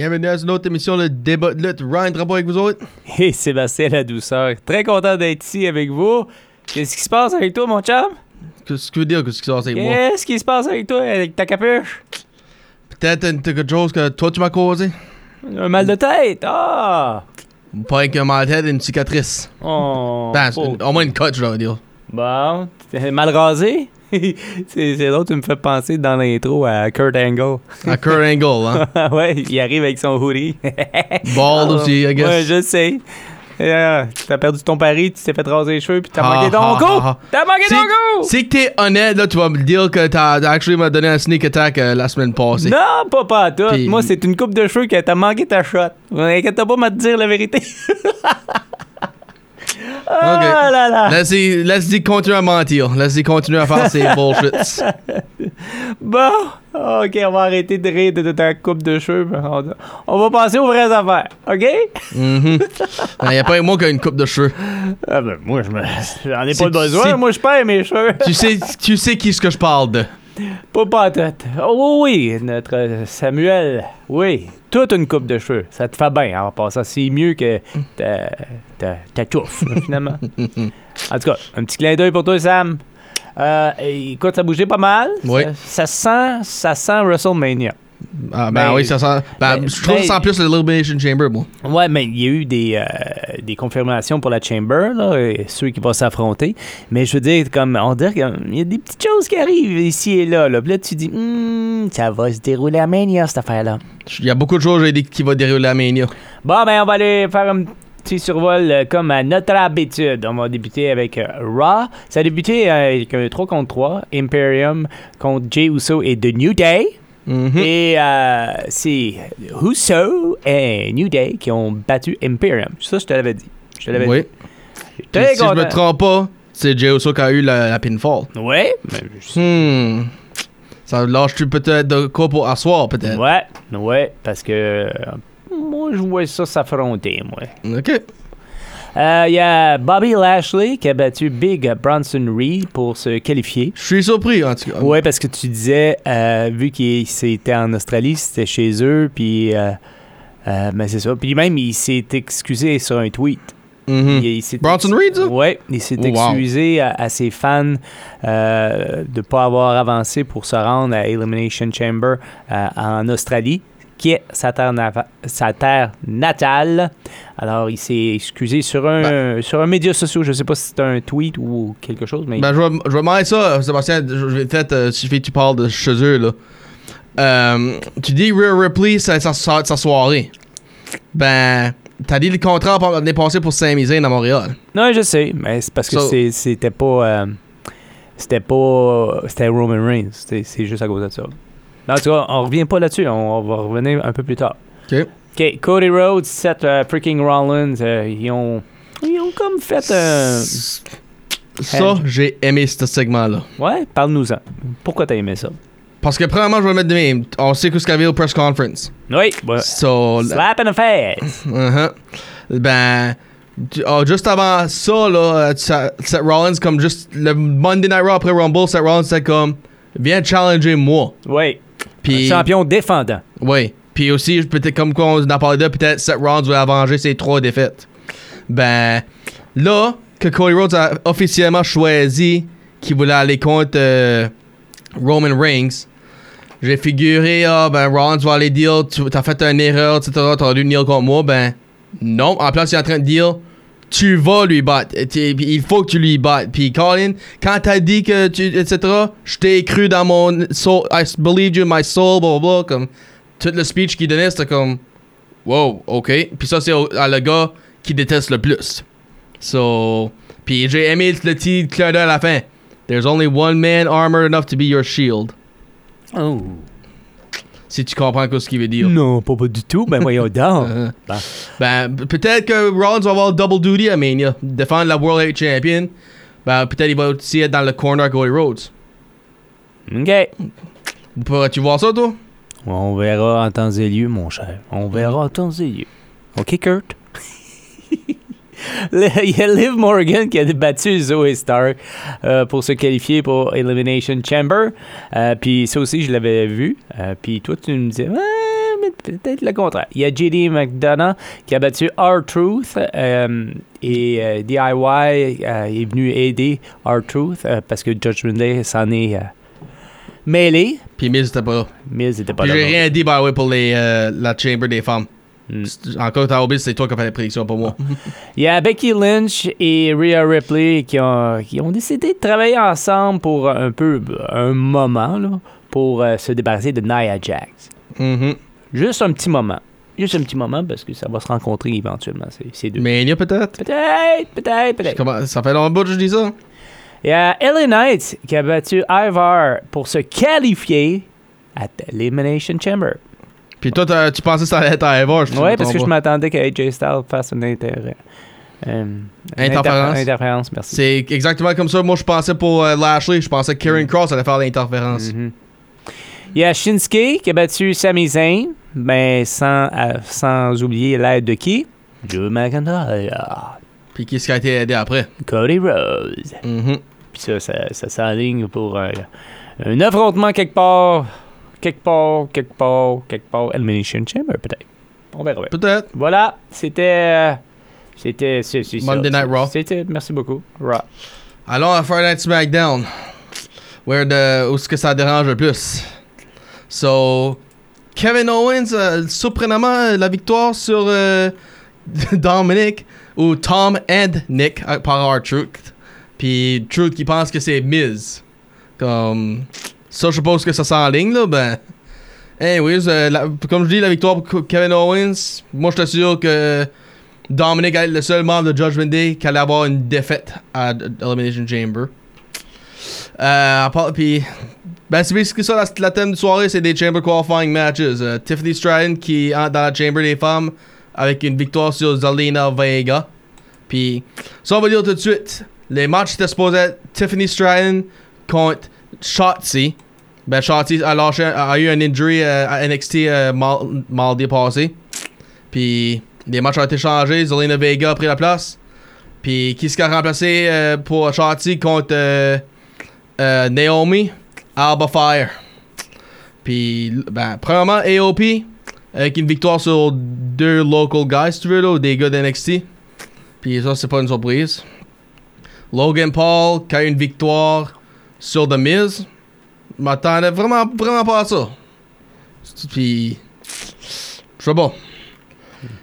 Bienvenue à une autre émission de Débat de lutte. Ryan Drapeau avec vous autres. Et Sébastien La Douceur. Très content d'être ici avec vous. Qu'est-ce qui se passe avec toi, mon chum? Qu'est-ce que tu veux dire? Qu'est-ce qui se passe avec moi? Qu'est-ce qui se passe avec toi, avec ta capuche? Peut-être une- quelque chose que toi tu m'as causé? Un mal de tête? Ah! Pas avec un mal de tête et une cicatrice. Oh, Ben, au moins une cote, je dois dire. Bon, t'es mal rasé? c'est l'autre qui me fait penser dans l'intro à Kurt Angle. À Kurt Angle, hein. ouais, il arrive avec son hoodie. Bald aussi, I guess. Ouais, je sais. Euh, t'as perdu ton pari, tu t'es fait raser les cheveux, puis t'as Ah, manqué ton ah, coup! ah, ah. T'as manqué Si, ton coup! si t'es honnête, là, tu vas me dire que t'as actually m'a donné un sneak attack euh, la semaine passée. Non, pas pas à. Puis- Moi, c'est une coupe de cheveux que t'as manqué ta shot. Inquiète pas, m'a te dire la vérité. Ah là là. Laisse-y laisse continuer à mentir. Laisse-y continuer à faire ses bullshits. Bon, ok, on va arrêter de rire de, ta coupe de cheveux. On, on va passer aux vraies affaires, ok? Il y a pas moi qui a une coupe de cheveux. Ah ben, moi, je me, j'en ai pas besoin. Moi, je perds mes cheveux. Tu sais, tu sais qui ce que je parle de. Pas pas tête. Oh oui, notre Samuel. Oui, toute une coupe de cheveux. Ça te fait bien. En passant, c'est mieux que ta, ta, ta touffe, finalement. En tout cas, un petit clin d'œil pour toi, Sam. Euh, écoute, ça bougeait pas mal. Oui. Ça, ça sent, ça sent WrestleMania. Ah, ben oui, ça sent. Ben, ben, je trouve que ça sent plus le Elimination Chamber, moi. Ouais, mais il y a eu des, euh, des confirmations pour la Chamber, là, et ceux qui vont s'affronter. Mais je veux dire, comme on dirait qu'il y a des petites choses qui arrivent ici et là. là. Puis là, tu dis, Hmm, ça va se dérouler à Mania, cette affaire-là. Il y a beaucoup de choses j'ai dit, qui vont dérouler à Mania. Bon, ben, on va aller faire un petit survol euh, comme à notre habitude. On va débuter avec euh, Raw. Ça a débuté avec un 3 contre 3, Imperium contre Jay Uso et The New Day. Mhm. Et euh, c'est Uso et New Day qui ont battu Imperium. Ça, je te l'avais dit. Je te l'avais Oui. dit. Très si je me trompe pas, c'est Jey Uso qui a eu la, la pinfall. Ouais. je- Hmm. Ça lâche-tu peut-être de quoi pour asseoir, peut-être? Ouais, ouais, parce que euh, moi, je vois ça s'affronter, moi. Ok. Euh, Il y a Bobby Lashley qui a battu Big Bronson Reed pour se qualifier. Je suis surpris, en tout cas. Ouais, parce que tu disais, euh, vu qu'il c'était en Australie, c'était chez eux, puis. Euh, ben c'est ça. Puis même, il s'est excusé sur un tweet. Mhm. S'est Bronson Reed, ça? Ouais, il s'est Oh, wow. excusé à, à ses fans euh, de ne pas avoir avancé pour se rendre à Elimination Chamber euh, en Australie, qui est sa terre, nava- sa terre natale. Alors, il s'est excusé sur un, sur un média social. Je sais pas si c'est un tweet ou quelque chose, mais. Ben, je vais, je vais ça, Sébastien. Je vais peut-être, euh, que tu parles de chez eux, là. Euh, tu dis Rhea Ripley, ça- ça- sa soirée. Ben, t'as dit le contrat pour- l'année passée pour Zayn à Montréal. non, je sais, mais c'est parce que So- c'est- c'était pas. euh, c'était pas. C'était Roman Reigns. C'est juste à cause de ça. En tout cas, on revient pas là-dessus. On, on va revenir un peu plus tard. Ok. OK, Cody Rhodes, Seth euh, freaking Rollins, euh, ils ont ils ont comme fait euh, Ça, j'ai aimé ce segment-là. ouais, parle-nous-en. Pourquoi t'as aimé ça? Parce que, premièrement, je vais mettre de même. On sait ce qu'il y avait au press conference. Oui, ouais. So, la- Slap in the face. Uh-huh. Ben, oh, juste avant ça, là, euh, Seth Rollins, comme juste le Monday Night Raw après Rumble, Seth Rollins, c'était comme, viens challenger moi. Oui. Champion défendant. oui. Puis aussi, peut-être comme quoi on en parlait là, peut-être Seth Rollins voulait venger ses trois défaites. Ben, là, que Cody Rhodes a officiellement choisi qu'il voulait aller contre euh, Roman Reigns, j'ai figuré, ah, ben, Rollins va aller dire, tu as fait une erreur, etc., t'aurais dû venir contre moi, ben, non. En place, il est en train de dire, tu vas lui battre. Il faut que tu lui battes. Puis Colin, quand t'as dit que tu. etc., je t'ai cru dans mon soul. I believed you in my soul, blah. Comme, tout le speech qu'il donnait, c'était comme. Wow, ok. Puis ça, c'est à le gars qui déteste le plus. So. Puis j'ai aimé le petit clin d'œil à la fin. There's only one man armored enough to be your shield. Oh. Si tu comprends ce qu'il veut dire. Non, pas, pas du tout. Ben voyons donc. Euh, Ben. ben, p- peut-être que Rollins va avoir double duty à Mania. Défendre la World Heavyweight Champion. Ben, peut-être il va aussi être dans le corner à Cody Rhodes. OK. Pourrais-tu voir ça, toi? On verra en temps et lieu, mon cher. On verra en temps et lieu. OK, Kurt? Il y a Liv Morgan qui a battu Zoe Stark euh, pour se qualifier pour Elimination Chamber. Euh, puis ça aussi, je l'avais vu. Euh, puis toi, tu me disais, Ah, mais peut-être le contraire. Il y a JD McDonough qui a battu R-Truth. euh, et DIY est venu aider R-Truth parce que Judgment Day s'en est mêlé. Puis Miz était pas là. Miz n'était pas Puis là. j'ai rien dit, by the way, pour les, la Chamber des femmes. Mm. Encore, t'as oublié, c'est toi qui as fait la prédiction, pas moi. Il y a Becky Lynch et Rhea Ripley qui ont, qui ont décidé de travailler ensemble pour un peu un moment là, pour euh, se débarrasser de Nia Jax. Mhm. Juste un petit moment. Juste un petit moment parce que ça va se rencontrer éventuellement, ces, deux. Mania, peut-être? Peut-être, peut-être, peut-être. Comment- Ça fait longtemps que je dis ça. Il y a LA Knight qui a battu Ivar pour se qualifier à l'Elimination Chamber. Puis toi, t'as- tu pensais que ça allait être à Evar, je Oui, parce que je m'attendais qu'AJ Styles fasse une, inter- euh, une Interférence. interfé- interférence. Merci. C'est exactement comme ça. Moi, je pensais pour euh, Lashley, je pensais que Karen Cross allait faire l'interférence. Mhm. Il y a Shinsuke qui a battu Sami Zayn, mais sans, euh, sans oublier l'aide de qui? Drew McIntyre. Puis qui est-ce qui a été aidé après? Cody Rose. Mhm. Puis ça, ça, ça s'enligne pour euh, un affrontement quelque part, quelque part, quelque part, quelque part. Elimination Chamber, peut-être. On verra. Peut-être. Voilà, c'était... euh, c'était... Monday Night Raw. C'était... Merci beaucoup. Raw. Allons à Friday Night SmackDown. Where the, où est-ce que ça dérange le plus? So, Kevin Owens, euh, surprenamment, la victoire sur euh, Dominic, ou Tom and Nick par R-Truth. Puis Truth qui pense que c'est Miz. Comme, ça, je suppose que ça s'enligne, là, ben... Anyways, euh, la- comme je dis, la victoire pour Kevin Owens, moi, je t'assure que Dominic est le seul membre de Judgment Day qui allait avoir une défaite à Elimination Chamber. Euh, puis, ben c'est basically ça, la, la thème de soirée, c'est des Chamber Qualifying Matches. Euh, Tiffany Stratton qui entre dans la Chamber des femmes avec une victoire sur Zelina Vega. Puis, ça on va dire tout de suite, les matchs étaient supposés être Tiffany Stratton contre Shotzi. Ben Shotzi a, eu un injury euh, à NXT euh, mal- mardi passé. Puis, les matchs ont été changés, Zelina Vega a pris la place. Puis, qui qui a remplacé euh, pour Shotzi contre euh, Naomi? Alba Fire. Puis, ben, premièrement, AOP, avec une victoire sur deux local guys, tu veux, des gars d'NXT. Puis ça, c'est pas une surprise. Logan Paul, qui a une victoire sur The Miz. Je m'attendais vraiment, vraiment pas à ça. Puis, je sais pas.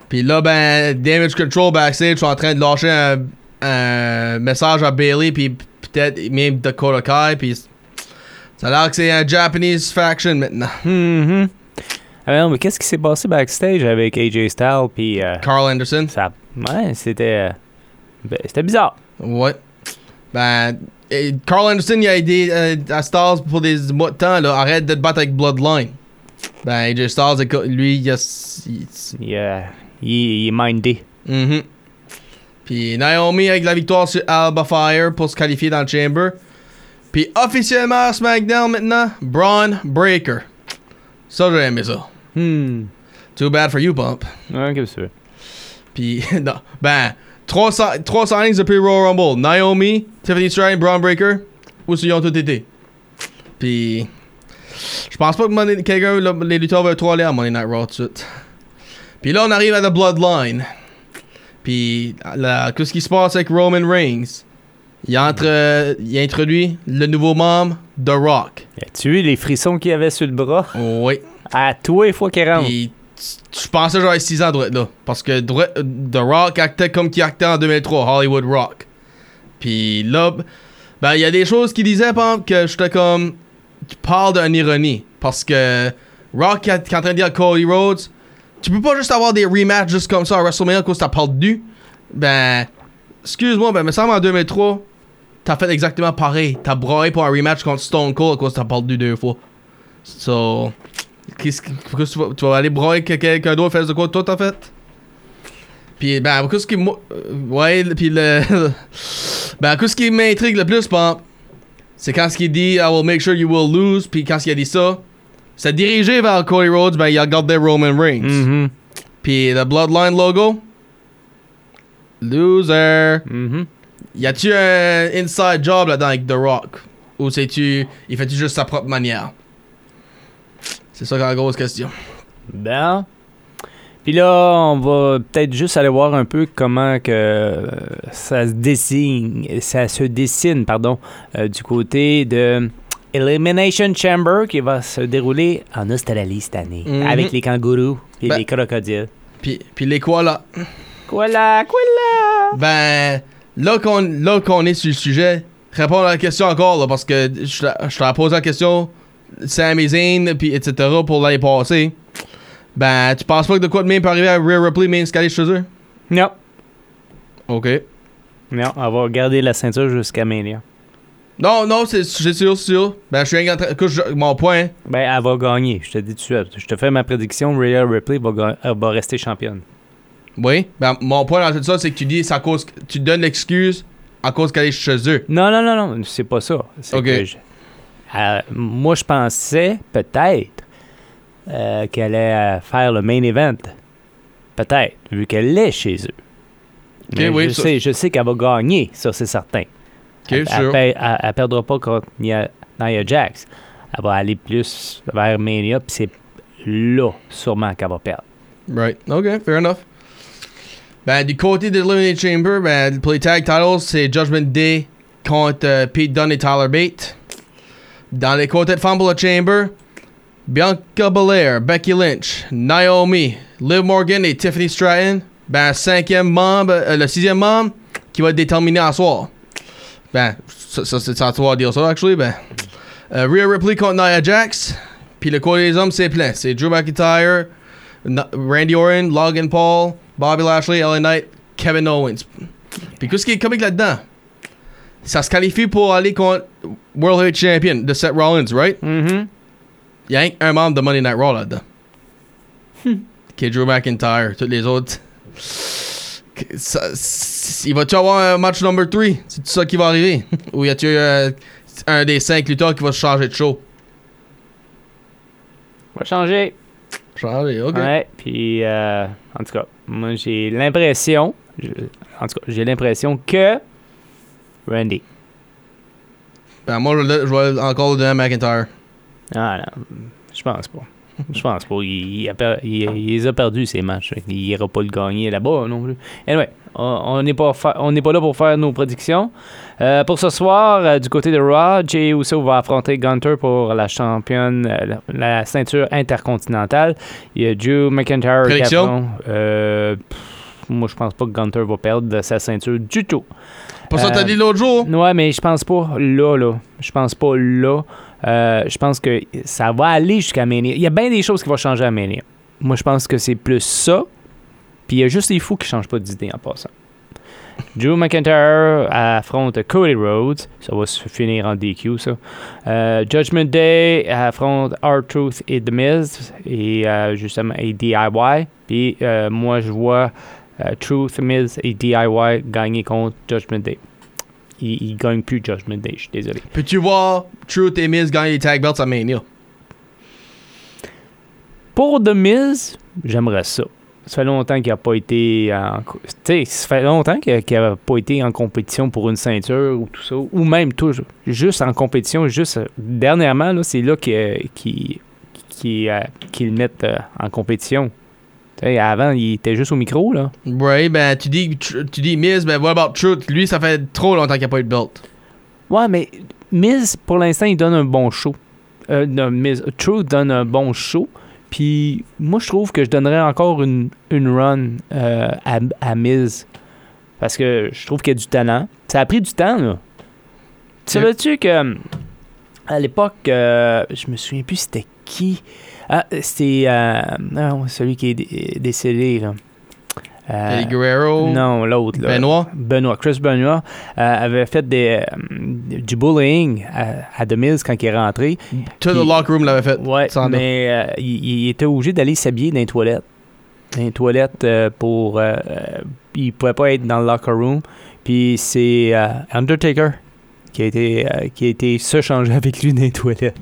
Puis là, ben, Damage Control backstage, je suis en train de lâcher un, un message à Bailey, puis peut-être même Dakota Kai, puis ça a l'air que c'est un Japanese faction maintenant. Mhm. Ah non, mais qu'est-ce qui s'est passé backstage avec AJ Styles puis euh, Carl Anderson. ça ouais, c'était euh, ben, c'était bizarre. Ouais. Ben, et Carl Anderson, il a aidé euh, à Styles pour des mois de temps, là. Arrête de te battre avec Bloodline. Ben, AJ écoute, lui, il a. il- Il, est mindé. Mhm. Puis Naomi avec la victoire sur Alba Fire pour se qualifier dans le Chamber. Puis officiellement à SmackDown maintenant, Braun Breaker. Ça, j'ai aimé ça. Hmm. Too bad for you, Pump. Ouais, qu'est-ce que? Puis, non, ben, trois, si- trois signings depuis Royal Rumble. Naomi, Tiffany Stratton, Braun Breaker. Où ils ont tous été? Puis, je pense pas que quelqu'un, les lutteurs veulent trop aller à Monday Night Raw tout de suite. Puis là, on arrive à The Bloodline. Puis, là, qu'est-ce qui se passe avec Roman Reigns? Il, entre, euh, il introduit le nouveau membre, The Rock. As-tu vu les frissons qu'il y avait sur le bras? Oui. À toi, les fois qu'il rentre. Puis, je pensais que j'aurais 6 ans droit là. Parce que droit- The Rock actait comme qu'il actait en 2003, Hollywood Rock. Puis là, ben, il y a des choses qu'il disait, par exemple, que j'étais comme. Tu parles d'une ironie. Parce que Rock qui est en train de dire à Cody Rhodes, tu peux pas juste avoir des rematchs juste comme ça à WrestleMania, cause ça parle du. Ben, excuse-moi, ben, me semble en 2003, t'as fait exactement pareil. T'as broyé pour un rematch contre Stone Cold à cause que t'as perdu deux fois. So, qu'est-ce que tu vas, tu vas aller broyer que quelqu'un d'autre fasse de quoi toi t'as fait? Puis, ben, qu'est-ce qui. moi- euh, Ouais, puis le. ben, qu'est-ce qui m'intrigue le plus, ben, c'est quand ce qu'il dit I will make sure you will lose, puis quand il a dit ça, c'est dirigé vers Cody Rhodes, ben, il a regardé Roman Reigns. Mhm. Puis le Bloodline logo, loser. Mhm. Y a-tu un inside job là-dedans avec The Rock? Ou c'est-tu. Il fait-tu juste sa propre manière? C'est ça la grosse question. Ben. Puis là, on va peut-être juste aller voir un peu comment que euh, ça se dessine, ça se dessine, pardon, euh, du côté de Elimination Chamber qui va se dérouler en Australie cette année, Mhm. avec les kangourous et Ben- les crocodiles. Puis, puis les quoi là? Quoi là, quoi là? Ben, là qu'on, là qu'on est sur le sujet, réponds à la question encore là, parce que je te- je t'ai posé la question, Sami Zayn, puis etc. pour l'année passée. Ben, tu penses pas que de quoi de même peut arriver à Rhea Ripley, main scalé chez eux? Non. Ok. Non, on va garder la ceinture jusqu'à Mania. Non, non, c'est sûr, c'est sûr. Ben, je suis rien en train- écoute, je- mon point. Ben, elle va gagner, je te dis tout de suite. Je te fais ma prédiction, Rhea Ripley va, elle va rester championne. Oui. Ben, mon point dans tout ça, c'est que tu dis, à cause, tu donnes l'excuse à cause qu'elle est chez eux. Non, non, non, non, c'est pas ça. C'est que je- euh, moi, je pensais peut-être euh, qu'elle allait euh, faire le main event. Peut-être, vu qu'elle est chez eux. Mais oui, je, ça- sais, je sais qu'elle va gagner, ça, c'est certain. Elle, elle perdra pas contre Nia, Nia Jax. Elle va aller plus vers Mania, puis c'est là, sûrement, qu'elle va perdre. Right. Ok, fair enough. Ben, du côté de l'Elimination Chamber, ben, pour les tag titles, c'est Judgment Day contre euh, Pete Dunne et Tyler Bate. Dans les de Fumble Chamber, Bianca Belair, Becky Lynch, Naomi, Liv Morgan et Tiffany Stratton. Ben, cinquième membre, euh, le uh, sixième membre qui va être déterminé à soir. Ben, ça, ça, c'est à toi de dire ça, actually. Ben, euh, Rhea Ripley contre Nia Jax. Puis le côté des hommes, c'est plein. C'est Drew McIntyre, Randy Orton, Logan Paul, Bobby Lashley, LA Knight, Kevin Owens. Puis qu'est-ce qui est comique là-dedans? Ça se qualifie pour aller contre World Heavyweight Champion de Seth Rollins, right? Il y a qu'un membre de Monday Night Raw là-dedans. qui est Drew McIntyre. Tous les autres. ça- il va-tu avoir un match number 3? C'est tout ça qui va arriver? Ou y a-tu euh, un des cinq lutteurs qui va se changer de show? Va changer. Changer, ok. Ouais, puis euh, en tout cas, moi j'ai l'impression, je- en tout cas, j'ai l'impression que Randy. Ben, moi, je, vais encore le donner à McIntyre. Ah non, je pense pas. Je pense pas. Il, il a per- il- il les a perdus ces matchs. fait qu'il ira pas le gagner là-bas non plus. Anyway, on on n'est pas, fa- on n'est pas là pour faire nos prédictions. Euh, pour ce soir, euh, du côté de Raw, Jey Uso va affronter Gunter pour la championne, euh, la, la ceinture intercontinentale. Il y a Drew McIntyre Prédiction? pff, moi, je pense pas que Gunter va perdre sa ceinture du tout. Pour ça, Euh, t'as dit l'autre jour? Ouais, mais je pense pas là, là. Je pense pas là. Euh, je pense que ça va aller jusqu'à Mania. Il y a bien des choses qui vont changer à Mania. Moi, je pense que c'est plus ça. Puis il y a juste les fous qui changent pas d'idée en passant. Drew McIntyre affronte Cody Rhodes. Ça va se finir en DQ, ça. Euh, Judgment Day affronte R-Truth et The Miz. Et euh, justement, et DIY. Puis euh, moi, je vois euh, Truth, Miz et DIY gagner contre Judgment Day. Il, il gagne plus Judgment Day, je suis désolé. Peux-tu voir Truth et Miz gagner les tag belts à Mania? Pour The Miz, j'aimerais ça. Ça fait longtemps qu'il n'a pas été en. co- Tu sais, ça fait longtemps qu'il n'a pas été en compétition pour une ceinture ou tout ça. Ou même tout, juste en compétition, juste euh, dernièrement, là, c'est là qui, euh, qu'ils le mettent euh, en compétition. Avant, il était juste au micro, là. Ouais, ben, tu dis, tu dis Miz, ben, what about Truth? Lui, ça fait trop longtemps qu'il a pas eu de belt. Ouais, mais Miz, pour l'instant, il donne un bon show. Euh, non, Miz, Truth donne un bon show. Puis moi, je trouve que je donnerais encore une, une run euh, à, à Miz. Parce que je trouve qu'il y a du talent. Ça a pris du temps, là. Tu savais-tu que à l'époque, euh, je me souviens plus c'était qui. Ah, c'était euh, non, celui qui est dé- décédé, là. Euh, Eddie Guerrero? non, l'autre. là. Benoit? Benoit. Chris Benoit euh, avait fait des, euh, du bullying à, à The Mills quand il est rentré. Tout le locker room l'avait fait. Ouais, mais euh, il, il était obligé d'aller s'habiller dans les toilettes. Dans les toilettes pour. il pouvait pas être dans le locker room. Puis c'est Undertaker qui a été, qui a été se changer avec lui dans les toilettes.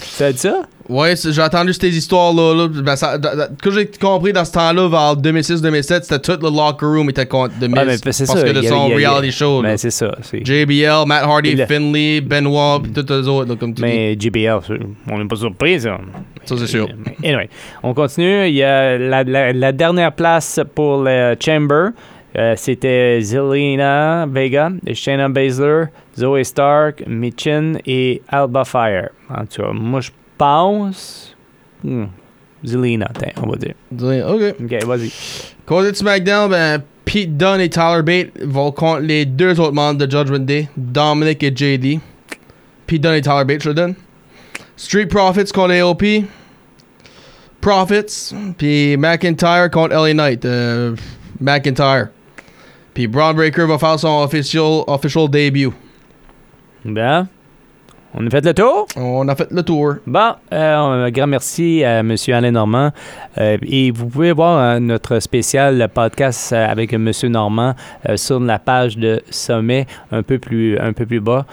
Ça dit ça? Ouais, j'ai entendu ces histoires-là. là. Ben, ça- da- da- que j'ai compris dans ce temps-là, vers 2006-2007, c'était tout le locker room était contre The Miz. Ouais, mais parce ça, que de a- son a- reality show. Mais c'est ça. JBL, Matt Hardy, a- Finley, Benoit, pis tous les autres, là, comme tu dis. Mais JBL, on n'est pas surpris, ça. Ça, c'est sûr. Anyway, on continue. Il y a la, la- la dernière place pour le Chamber. Euh, C'était Zelina Vega, Shayna Baszler, Zoe Stark, Michin et Alba Fire. En tout cas, moi, je pense. Hmm, Zelina, tiens, on va dire. Dis- Ok. Ok, vas-y. Côté de SmackDown, ben, Pete Dunne et Tyler Bate vont contre les deux autres membres de Judgment Day, Dominic et JD. Pete Dunne et Tyler Bate, je le donne. Street Profits contre AOP. Profits. Puis McIntyre contre LA Knight. euh, McIntyre. Puis Braun Breaker va faire son official, official debut. Bien. On a fait le tour? On a fait le tour. Bon, euh, un grand merci à M. Alain Normand. Euh, et vous pouvez voir euh, notre spécial podcast avec M. Normand sur la page de Sommet un peu plus, un peu plus bas.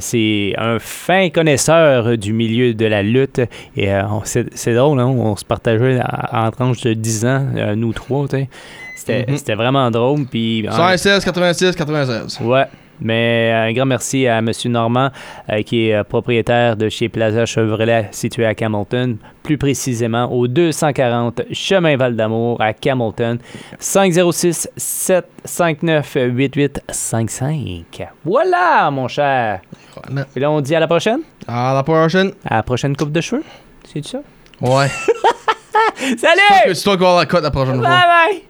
C'est un fin connaisseur du milieu de la lutte. Et c'est drôle, hein, on se partageait en, en tranche de 10 ans, nous trois. sais. C'était vraiment drôle. Puis, en- 116, 86, 96. Ouais. Mais euh, un grand merci à M. Normand, euh, qui est euh, propriétaire de chez Plaza Chevrolet, situé à Camilton, plus précisément au 240 Chemin Val-d'Amour à Camilton, 506 759 8855. Voilà, mon cher. Voilà. Et là, on dit à la prochaine? À la prochaine. À la prochaine coupe de cheveux? C'est ça? Ouais. Salut! C'est toi qui vas avoir la cote la prochaine Bye fois. bye!